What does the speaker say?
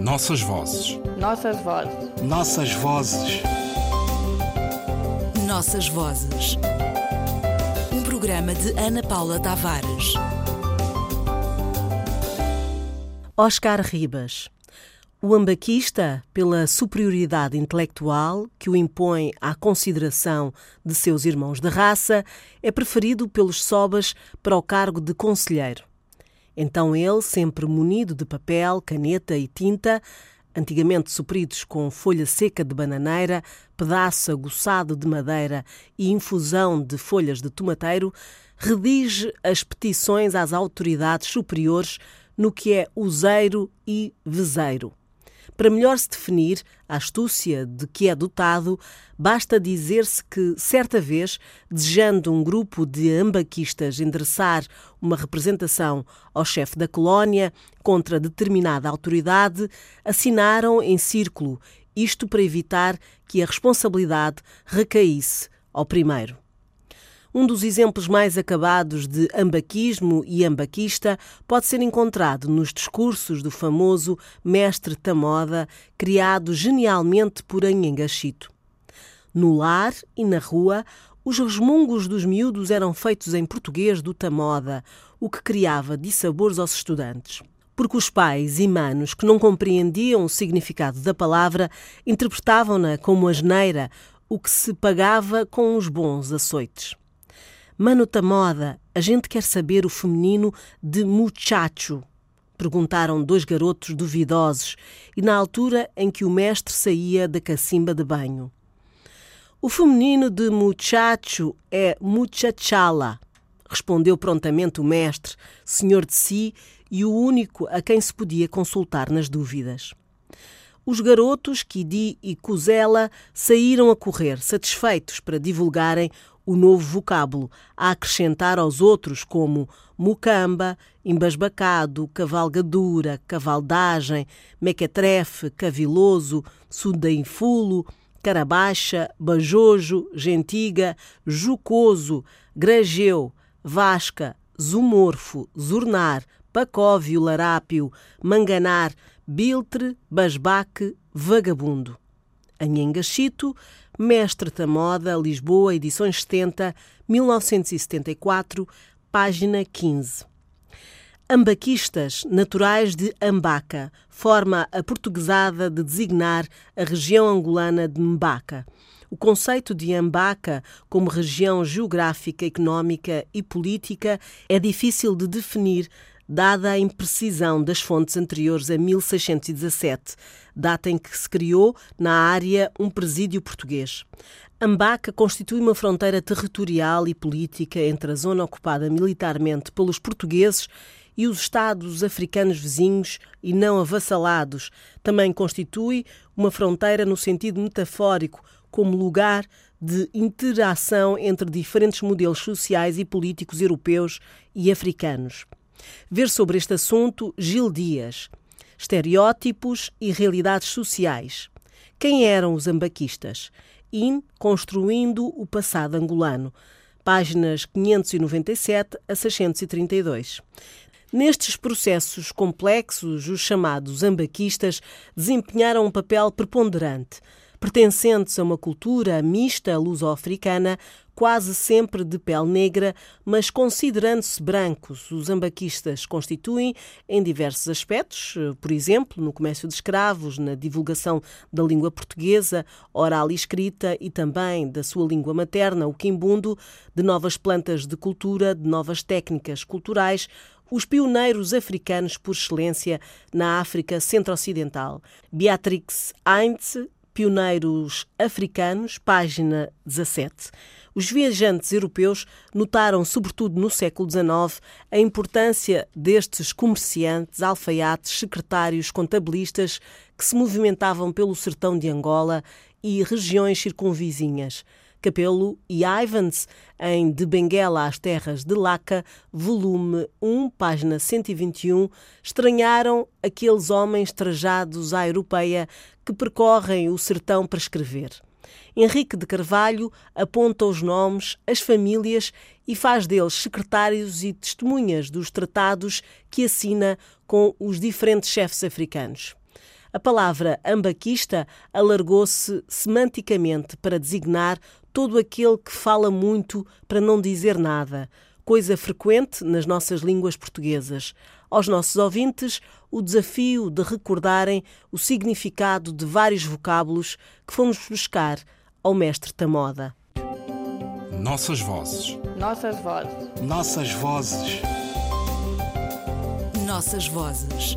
Nossas vozes. Nossas vozes. Nossas vozes. Nossas vozes. Um programa de Ana Paula Tavares. Oscar Ribas. O ambaquista, pela superioridade intelectual que o impõe à consideração de seus irmãos de raça, é preferido pelos sobas para o cargo de conselheiro. Então ele, sempre munido de papel, caneta e tinta, antigamente supridos com folha seca de bananeira, pedaço aguçado de madeira e infusão de folhas de tomateiro, redige as petições às autoridades superiores no que é useiro e vezeiro. Para melhor se definir a astúcia de que é dotado, basta dizer-se que, certa vez, desejando um grupo de ambaquistas endereçar uma representação ao chefe da colónia contra determinada autoridade, assinaram em círculo, isto para evitar que a responsabilidade recaísse ao primeiro. Um dos exemplos mais acabados de ambaquismo e ambaquista pode ser encontrado nos discursos do famoso mestre Tamoda, criado genialmente por Anhangachito. No lar e na rua, os resmungos dos miúdos eram feitos em português do Tamoda, o que criava dissabores aos estudantes porque os pais e manos que não compreendiam o significado da palavra interpretavam-na como asneira, o que se pagava com os bons açoites. Mano Tamoda, a gente quer saber o feminino de muchacho. Perguntaram dois garotos duvidosos e na altura em que o mestre saía da cacimba de banho. O feminino de muchacho é muchachala, respondeu prontamente o mestre, senhor de si e o único a quem se podia consultar nas dúvidas. Os garotos, Kidi e Cuzela, saíram a correr, satisfeitos para divulgarem o novo vocábulo, a acrescentar aos outros como mucamba, embasbacado, cavalgadura, cavaldagem, mequetrefe, caviloso, sudainfulo, carabacha, bajojo, gentiga, jucoso, grageu, vasca, zumorfo, zurnar, pacóvio, larápio, manganar, biltre, basbaque, vagabundo. Anhengachito, Mestre da Moda, Lisboa, edições 70, 1974, página 15. Ambaquistas, naturais de Ambaca, forma a portuguesada de designar a região angolana de Mbaca. O conceito de Ambaca como região geográfica, económica e política é difícil de definir dada a imprecisão das fontes anteriores a 1617, data em que se criou na área um presídio português. Ambaca constitui uma fronteira territorial e política entre a zona ocupada militarmente pelos portugueses e os Estados africanos vizinhos e não avassalados. Também constitui uma fronteira no sentido metafórico, como lugar de interação entre diferentes modelos sociais e políticos europeus e africanos. Ver sobre este assunto Gil Dias. Estereótipos e realidades sociais. Quem eram os ambaquistas? In Construindo o Passado Angolano. Páginas 597 a 632. Nestes processos complexos, os chamados ambaquistas desempenharam um papel preponderante pertencentes a uma cultura mista luso-africana, quase sempre de pele negra, mas considerando-se brancos. Os ambaquistas constituem, em diversos aspectos, por exemplo, no comércio de escravos, na divulgação da língua portuguesa, oral e escrita, e também da sua língua materna, o quimbundo, de novas plantas de cultura, de novas técnicas culturais, os pioneiros africanos por excelência na África Centro-Ocidental. Beatrix Heinz Pioneiros Africanos, página 17. Os viajantes europeus notaram, sobretudo no século XIX, a importância destes comerciantes, alfaiates, secretários, contabilistas que se movimentavam pelo sertão de Angola e regiões circunvizinhas. Capelo e Ivans, em De Benguela às Terras de Laca, volume 1, página 121, estranharam aqueles homens trajados à europeia que percorrem o sertão para escrever. Henrique de Carvalho aponta os nomes, as famílias e faz deles secretários e testemunhas dos tratados que assina com os diferentes chefes africanos. A palavra ambaquista alargou-se semanticamente para designar todo aquele que fala muito para não dizer nada, coisa frequente nas nossas línguas portuguesas. Aos nossos ouvintes, o desafio de recordarem o significado de vários vocábulos que fomos buscar ao mestre da moda. Nossas vozes. Nossas vozes. Nossas vozes. Nossas vozes.